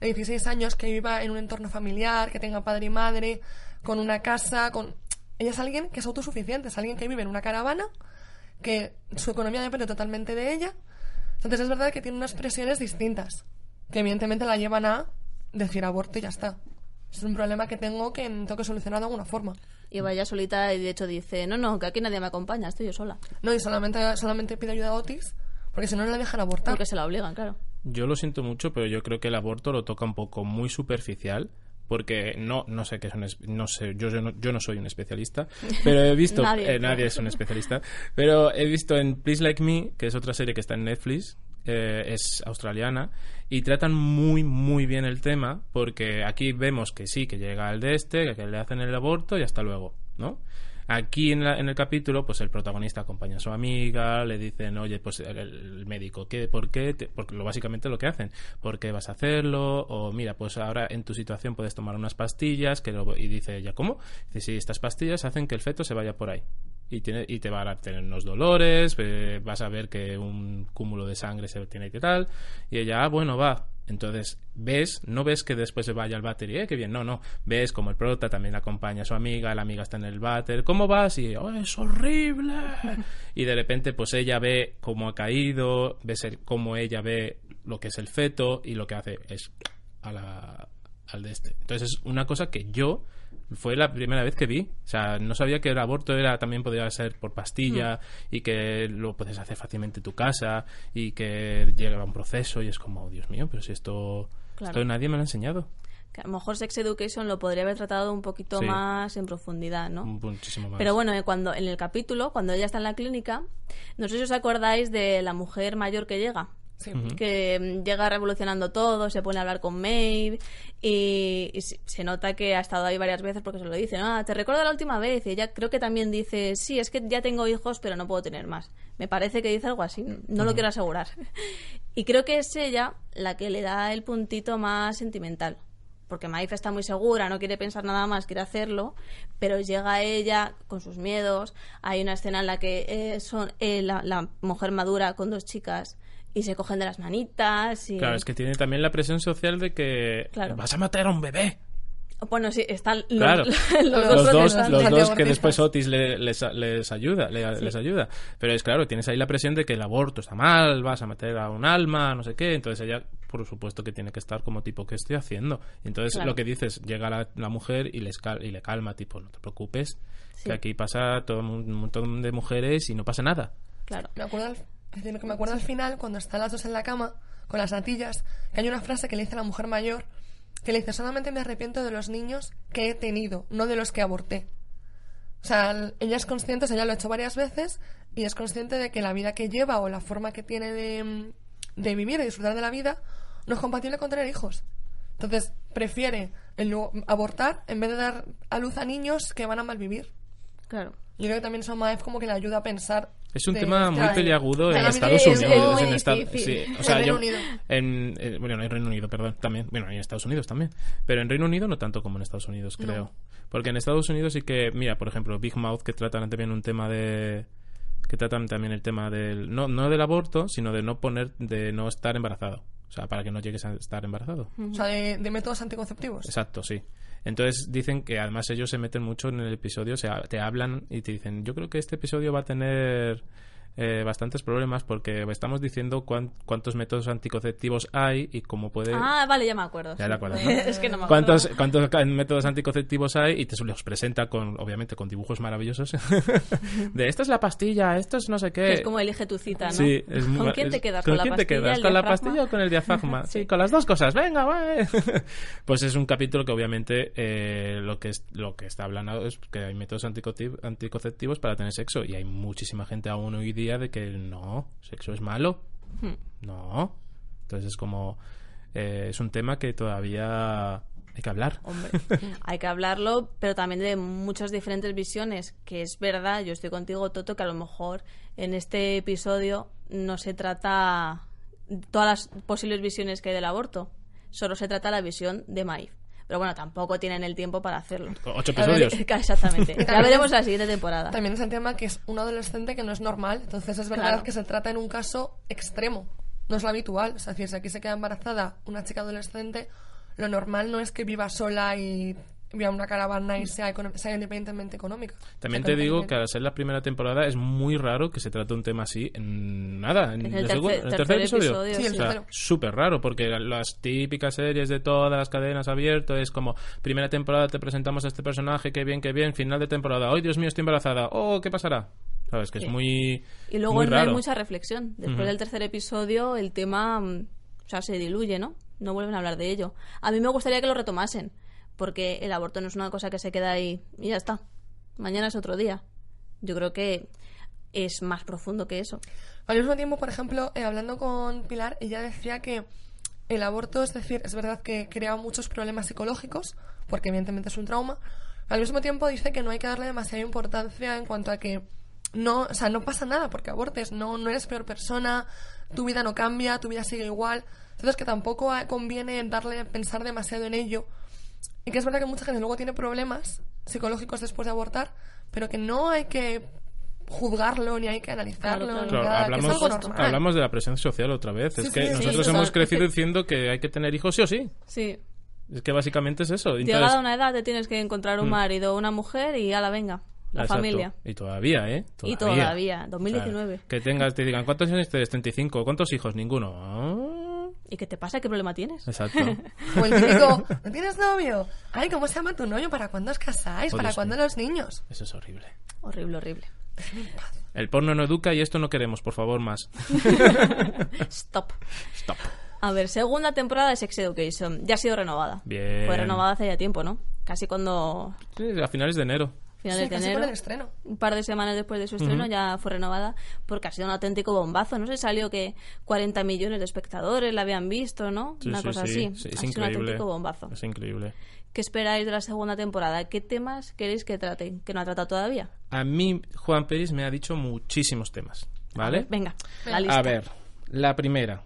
de 16 años que viva en un entorno familiar, que tenga padre y madre, con una casa, con... Ella es alguien que es autosuficiente, es alguien que vive en una caravana, que su economía depende totalmente de ella. Entonces es verdad que tiene unas presiones distintas, que evidentemente la llevan a decir aborto y ya está. Es un problema que tengo que tengo que solucionar de alguna forma. Y vaya solita y de hecho dice, no, no, que aquí nadie me acompaña, estoy yo sola. No, y solamente, solamente pide ayuda a Otis, porque si no, no la dejan abortar. Porque se la obligan, claro. Yo lo siento mucho, pero yo creo que el aborto lo toca un poco muy superficial porque no no sé qué es un es- no sé yo, yo, no, yo no soy un especialista pero he visto Nadie. eh, nadie es un especialista pero he visto en Please Like Me que es otra serie que está en Netflix eh, es australiana y tratan muy muy bien el tema porque aquí vemos que sí que llega al de este que le hacen el aborto y hasta luego no Aquí en, la- en el capítulo, pues el protagonista acompaña a su amiga, le dicen, oye, pues el, médico, ¿qué, ¿por qué? porque lo básicamente lo que hacen, ¿por qué vas a hacerlo? O mira, pues ahora en tu situación puedes tomar unas pastillas, que luego- y dice ella, ¿cómo? Dice, sí, estas pastillas hacen que el feto se vaya por ahí. Y, tiene, y te van a tener unos dolores, eh, vas a ver que un cúmulo de sangre se tiene que tal. Y ella, ah, bueno, va. Entonces, ves, no ves que después se vaya al váter y, eh, qué bien, no, no. Ves como el prota también acompaña a su amiga, la amiga está en el váter, ¿cómo vas? Y, oh, es horrible. y de repente, pues ella ve cómo ha caído, ves el- cómo ella ve lo que es el feto y lo que hace es a la, al de este. Entonces, es una cosa que yo fue la primera vez que vi. O sea, no sabía que el aborto era también podía ser por pastilla y que lo puedes hacer fácilmente en tu casa y que llega un proceso y es como, Dios mío, pero si esto, Claro. esto nadie me lo ha enseñado. Que a lo mejor Sex Education lo podría haber tratado un poquito Sí. más en profundidad, ¿no? Muchísimo más. Pero bueno, eh, cuando en el capítulo, cuando ella está en la clínica, no sé si os acordáis de la mujer mayor que llega. Sí. Que mm, llega revolucionando todo, se pone a hablar con Maeve y, y se nota que ha estado ahí varias veces porque se lo dice. Ah, te recuerdo la última vez. Y ella creo que también dice, sí, es que ya tengo hijos, pero no puedo tener más. Me parece que dice algo así, no lo quiero asegurar. y creo que es ella la que le da el puntito más sentimental. Porque Maeve está muy segura, no quiere pensar nada más, quiere hacerlo, pero llega ella con sus miedos. Hay una escena en la que eh, son eh, la, la mujer madura con dos chicas y se cogen de las manitas. Y... Claro, es que tiene también la presión social de que Claro. vas a matar a un bebé. Bueno, sí, están los, Claro, los Los dos los los dos que después Otis le- les, les ayuda, le- les ayuda. Pero es claro, tienes ahí la presión de que el aborto está mal, vas a meter a un alma, no sé qué. Entonces ella, por supuesto, que tiene que estar como tipo, ¿qué estoy haciendo? Y entonces Claro. lo que dices, llega la, la mujer y, les cal- y le calma, tipo, no te preocupes, Sí. que aquí pasa todo un montón de mujeres y no pasa nada. Claro. Me acuerdo, decir, lo que me acuerdo al final, cuando están las dos en la cama, con las natillas, que hay una frase que le dice a la mujer mayor, que le dice, solamente me arrepiento de los niños que he tenido, no de los que aborté. O sea, ella es consciente, o sea, ella lo ha hecho varias veces, y es consciente de que la vida que lleva o la forma que tiene de, de vivir y disfrutar de la vida no es compatible con tener hijos. Entonces, prefiere el no- abortar en vez de dar a luz a niños que van a malvivir. Claro. Yo creo que también eso Maef como que le ayuda a pensar. Es un tema muy peliagudo en Estados es Unidos. en esta- sí, o sea, yo- en, eh, bueno, no en Reino Unido, perdón, también. Bueno, en Estados Unidos también. Pero en Reino Unido no tanto como en Estados Unidos, creo. Porque en Estados Unidos sí que, mira, por ejemplo, Big Mouth, que tratan también un tema de. que tratan también el tema del. no, no del aborto, sino de no poner. de no estar embarazado. O sea, para que no llegues a estar embarazado. O sea, de, de métodos anticonceptivos. Exacto, sí. Entonces dicen que además ellos se meten mucho en el episodio, o te hablan y te dicen, yo creo que este episodio va a tener eh, bastantes problemas porque estamos diciendo cuán- cuántos métodos anticonceptivos hay y cómo puede... Ah, vale, ya me acuerdo. Ya sí. acuerdas, ¿no? es que no me acuerdo. ¿Cuántos, cuántos métodos anticonceptivos hay? Y te los presenta con, obviamente, con dibujos maravillosos. de esta es la pastilla, esto es no sé qué. Que es como elige tu cita, ¿no? Sí, es muy- ¿Con quién te quedas? ¿Con, ¿Con, la quién te pastilla, quedas? ¿Con la pastilla o con el diafragma? sí. Sí. con las dos cosas. Venga, va. pues es un capítulo que obviamente eh, lo que es, lo que está hablando es que hay métodos anticonceptiv- anticonceptivos para tener sexo y hay muchísima gente aún hoy día de que no, sexo es malo. Hmm. No. Entonces es como eh, es un tema que todavía hay que hablar. Hombre, hay que hablarlo, pero también de muchas diferentes visiones, que es verdad, yo estoy contigo, Toto, que a lo mejor en este episodio no se trata todas las posibles visiones que hay del aborto, solo se trata la visión de Maeve. Pero bueno, tampoco tienen el tiempo para hacerlo. Ocho episodios. Exactamente. Ya también veremos es- la siguiente temporada. También es el tema que es un adolescente que no es normal. Entonces es verdad Claro. que se trata en un caso extremo. No es lo habitual. Es decir, si aquí se queda embarazada una chica adolescente, lo normal no es que viva sola y una caravana y sea, sea independientemente económica. También te digo que al ser la primera temporada es muy raro que se trate un tema así en nada. En, En el tercer- en el tercer tercer episodio. episodio, Sí, el O sea, tercero. súper raro, porque las típicas series de todas las cadenas abiertas es como, primera temporada te presentamos a este personaje, qué bien, qué bien, final de temporada, ¡ay, Dios mío, estoy embarazada! ¡Oh, qué pasará! ¿Sabes? Que Sí. es muy. Y luego muy no hay mucha reflexión. Después del tercer episodio, el tema mm, o sea, se diluye, ¿no? No vuelven a hablar de ello. A mí me gustaría que lo retomasen, porque el aborto no es una cosa que se queda ahí y ya está. Mañana es otro día. Yo creo que es más profundo que eso. Al mismo tiempo, por ejemplo, eh, hablando con Pilar, ella decía que el aborto, es decir, es verdad que crea muchos problemas psicológicos, porque evidentemente es un trauma. Al mismo tiempo dice que no hay que darle demasiada importancia en cuanto a que no, o sea, no pasa nada porque abortes, no, no eres peor persona, tu vida no cambia, tu vida sigue igual. Entonces que tampoco eh, conviene darle pensar demasiado en ello. Y que es verdad que mucha gente luego tiene problemas psicológicos después de abortar, pero que no hay que juzgarlo ni hay que analizarlo Claro, ni Claro, nada, que hablamos, es algo normal. hablamos de la presión social otra vez. Sí, es que sí, nosotros sí, hemos crecido diciendo que hay que tener hijos sí o sí. Sí. Es que básicamente es eso. Llegada Entonces- a una edad te tienes que encontrar un Mm. marido o una mujer y a la venga. La Exacto. familia. Y todavía, ¿eh? Y todavía, 2019. O sea, que tengas, te digan, ¿cuántos años tienes? 35. ¿Cuántos hijos? Ninguno. Ah, ¿Y qué te pasa? ¿Qué problema tienes? Exacto. O el típico, ¿no tienes novio? Ay, ¿cómo se llama tu novio? ¿Para cuándo os casáis? Oh, ¿Para Dios cuándo mío. los niños? Eso es horrible. Horrible, horrible. El porno no educa y esto no queremos, por favor, más. Stop. Stop. A ver, segunda temporada de Sex Education. Ya ha sido renovada. Bien. Fue renovada hace ya tiempo, ¿no? Casi cuando... Sí, a finales de enero. Finales Sí, de casi enero. con el estreno. Un par de semanas después de su estreno Ujú. ya fue renovada porque ha sido un auténtico bombazo. No sé, salió que 40 millones de espectadores la habían visto, ¿no? Sí, Una sí, cosa sí. así. Sí, ha es sido un auténtico bombazo. Es increíble. ¿Qué esperáis de la segunda temporada? ¿Qué temas queréis que trate? Que no ha tratado todavía. A mí, Juan Pérez me ha dicho muchísimos temas. ¿Vale? Venga, la lista. A ver, la primera.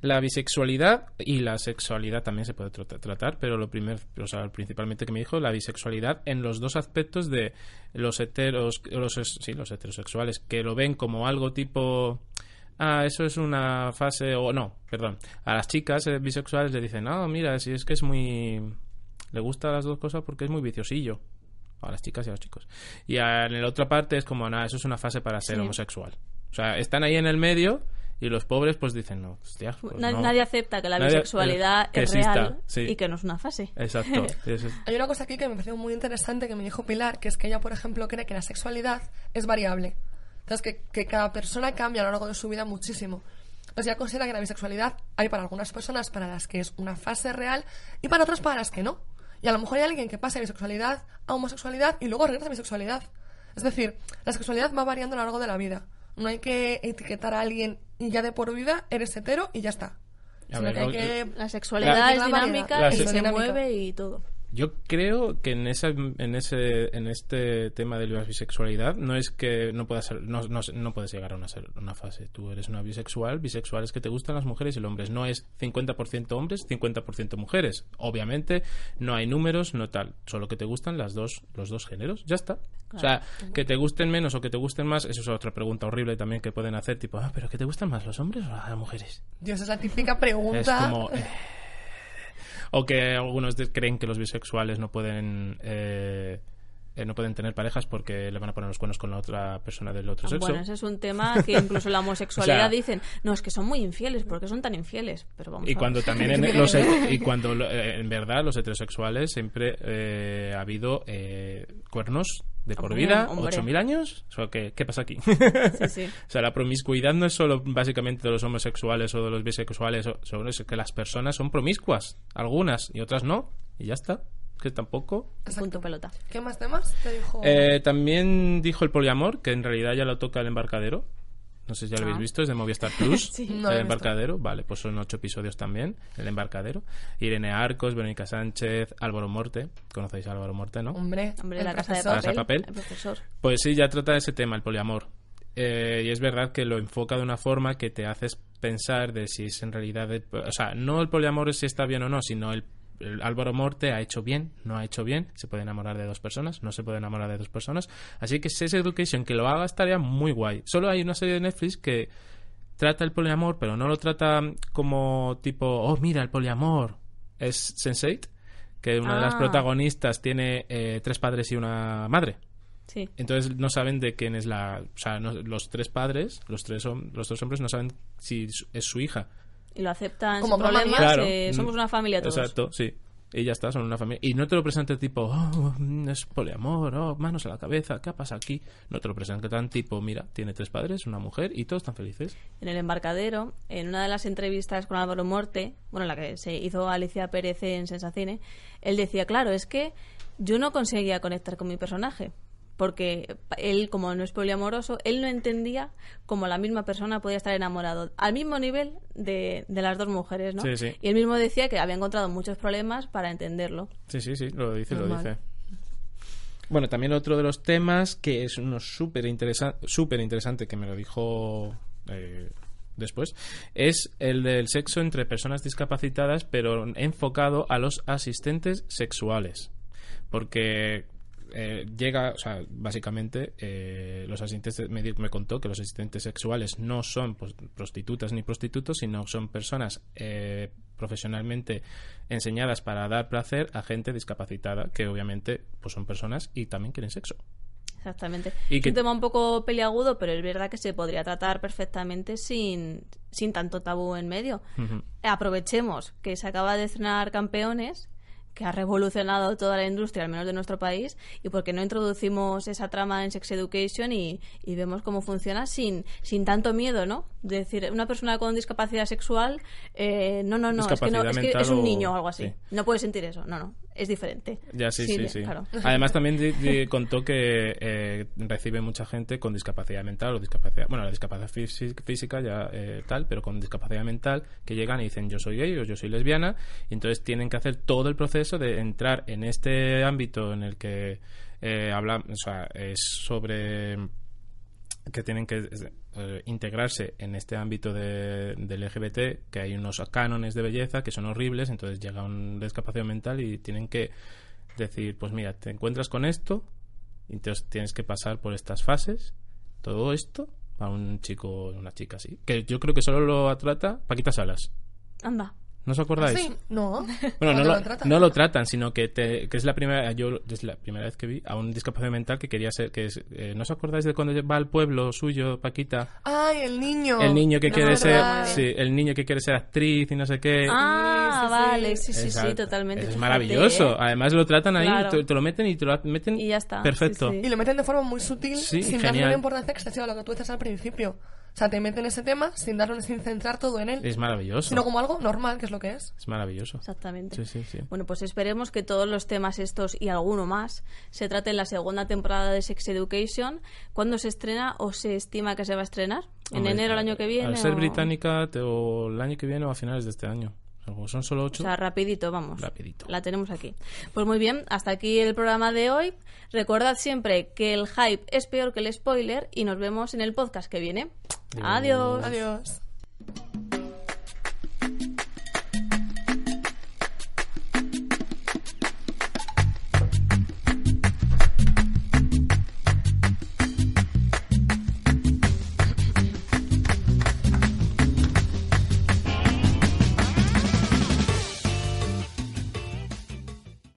La bisexualidad y la sexualidad también se puede tra- tratar, pero lo primero, o sea, principalmente que me dijo, la bisexualidad en los dos aspectos de los heteros, los, sí, los heterosexuales, que lo ven como algo tipo, ah, eso es una fase, o no, perdón, a las chicas eh, bisexuales le dicen, no, mira, si es que es muy, le gusta las dos cosas porque es muy viciosillo. A las chicas y a los chicos. Y a- en la otra parte es como, nada, eso es una fase para ser Sí. homosexual. O sea, están ahí en el medio y los pobres pues dicen, no, hostia, pues Na- no". Nadie acepta que la Nadie- bisexualidad que es exista, real sí. y que no es una fase. Exacto. Es- es- Hay una cosa aquí que me pareció muy interesante que me dijo Pilar, que es que ella, por ejemplo, cree que la sexualidad es variable. Entonces, que, que cada persona cambia a lo largo de su vida muchísimo. Entonces, ella considera que la bisexualidad hay para algunas personas para las que es una fase real y para otras para las que no. Y a lo mejor hay alguien que pasa de bisexualidad a homosexualidad y luego regresa a bisexualidad. Es decir, la sexualidad va variando a lo largo de la vida. No hay que etiquetar a alguien y ya de por vida eres hetero y ya está. A Sino ver, que hay que La sexualidad La- es dinámica La y se- mueve y todo. Yo creo que en esa, en ese en este tema de la bisexualidad no es que no puedas ser, no, no, no puedes llegar a una, ser- una fase. Tú eres una bisexual, bisexual es que te gustan las mujeres y los hombres. No es 50% hombres, 50% mujeres. Obviamente no hay números, no tal. Solo que te gustan las dos, los dos géneros. Ya está. O sea, que te gusten menos o que te gusten más, eso es otra pregunta horrible también que pueden hacer, tipo, ah, pero ¿qué te gustan más, los hombres o las mujeres? Dios, es la típica pregunta. Es como... eh, o que algunos creen que los bisexuales no pueden... eh, eh, no pueden tener parejas porque le van a poner los cuernos con la otra persona del otro sexo. Bueno, ese es un tema que incluso la homosexualidad O sea- dicen, no, es que son muy infieles, porque son tan infieles? Pero vamos y a cuando ver. también en los y cuando eh, en verdad los heterosexuales siempre eh, ha habido eh, cuernos de por Hombre, vida, hombre. 8.000 años. O sea, ¿qué, ¿Qué pasa aquí? Sí, sí. O sea, la promiscuidad no es solo básicamente de los homosexuales o de los bisexuales, o- es que las personas son promiscuas, algunas y otras no, y ya está. Que tampoco. Punto pelota. ¿Qué más temas te dijo? Eh, también dijo el poliamor, que en realidad ya lo toca el embarcadero. No sé si ya lo habéis Ah. visto, es de Movistar Plus. Sí. No el visto. embarcadero, vale, pues son ocho episodios también. El embarcadero. Irene Arcos, Verónica Sánchez, Álvaro Morte. ¿Conocéis a Álvaro Morte, no? Hombre, Hombre, la casa de profesor. Casa de papel, papel. el profesor. Pues sí, ya trata ese tema, el poliamor. Eh, y es verdad que lo enfoca de una forma que te haces pensar de si es en realidad... de- o sea, no el poliamor es si está bien o no, sino el, el Álvaro Morte ha hecho bien, no ha hecho bien, se puede enamorar de dos personas, no se puede enamorar de dos personas. Así que Sex Education, que lo haga estaría muy guay. Solo hay una serie de Netflix que trata el poliamor, pero no lo trata como tipo, oh, mira, el poliamor es Sense8, que una de las Ah. protagonistas tiene eh, tres padres y una madre. Sí. Entonces no saben de quién es la... O sea, no- los tres padres, los tres, los tres hombres no saben si es su hija. Y lo aceptan Como sin problemas. Claro. eh, somos una familia todos. Exacto, sí. Y ya está, son una familia. Y no te lo presentan tipo, oh, es poliamor, oh, manos a la cabeza, ¿qué pasa aquí? No te lo presentan tipo, mira, tiene tres padres, una mujer y todos están felices. En el embarcadero, en una de las entrevistas con Álvaro Morte, bueno, la que se hizo Alicia Pérez en Sensacine, él decía, claro, es que yo no conseguía conectar con mi personaje. Porque él, como no es poliamoroso, él no entendía cómo la misma persona podía estar enamorado al mismo nivel de, de las dos mujeres, ¿no? Sí, sí. Y él mismo decía que había encontrado muchos problemas para entenderlo. Sí, sí, sí, lo dice, lo dice. Bueno, también otro de los temas que es uno súper interesante, súper interesante que me lo dijo eh, después, es el del sexo entre personas discapacitadas, pero enfocado a los asistentes sexuales. Porque eh, llega, o sea, básicamente, eh, los asistentes, me, contó que los asistentes sexuales no son pues, prostitutas ni prostitutos, sino son personas eh, profesionalmente enseñadas para dar placer a gente discapacitada, que obviamente pues son personas y también quieren sexo. Exactamente. Y es que- un tema un poco peliagudo, pero es verdad que se podría tratar perfectamente sin, sin tanto tabú en medio. Aprovechemos que se acaba de estrenar Campeones, que ha revolucionado toda la industria, al menos de nuestro país, y porque no introducimos esa trama en Sex Education y, y vemos cómo funciona sin, sin tanto miedo, ¿no? Es decir, una persona con discapacidad sexual, eh, no, no, no, es que, no, es, que es un niño o algo así. sí. No puede sentir eso, no, no, es diferente. Ya, sí, sí, sí. claro. Además, también di- di- contó que eh, recibe mucha gente con discapacidad mental o discapacidad, bueno, la discapacidad fí- física ya eh, tal, pero con discapacidad mental que llegan y dicen yo soy gay o yo soy lesbiana y entonces tienen que hacer todo el proceso de entrar en este ámbito en el que eh, habla, o sea, es sobre que tienen que eh, integrarse en este ámbito de, del LGBT, que hay unos cánones de belleza que son horribles, entonces llega un discapacidad mental y tienen que decir, pues mira, te encuentras con esto, entonces tienes que pasar por estas fases, todo esto, a un chico una chica así. Que yo creo que solo lo trata Paquita Salas. Anda. ¿No os acordáis? Sí, no. Bueno, no ¿Cuándo lo, lo tratan? no lo tratan, sino que, te- que es la primera yo es la primera vez que vi a un discapacidad mental que quería ser que es, eh, ¿no os acordáis de cuando va al pueblo suyo Paquita? Ay, el niño. El niño que No, quiere ser sí, el niño que quiere ser actriz y no sé qué. Ah, sí, sí. vale, sí, sí, sí, totalmente. Es Fíjate, maravilloso. ¿eh? Además lo tratan ahí, Claro. te, te lo meten y te lo meten Y ya está, perfecto. sí, sí. Y lo meten de forma muy sutil, Sí, sin darle genial. una importancia excesiva a lo que tú dices al principio. O sea, te meten ese tema sin darle, sin centrar todo en él, Es maravilloso. sino como algo normal, que es lo que es. Es maravilloso. Exactamente. Sí, sí, sí. Bueno, pues esperemos que todos los temas estos y alguno más se trate en la segunda temporada de Sex Education. ¿Cuándo se estrena o se estima que se va a estrenar? ¿En Hombre, enero el año que viene? Al ser o- británica, te- o el año que viene o a finales de este año. Como son solo O ocho. sea, rapidito, vamos. Rapidito. La tenemos aquí. Pues muy bien, hasta aquí el programa de hoy. Recordad siempre que el hype es peor que el spoiler y nos vemos en el podcast que viene. Adiós. Adiós.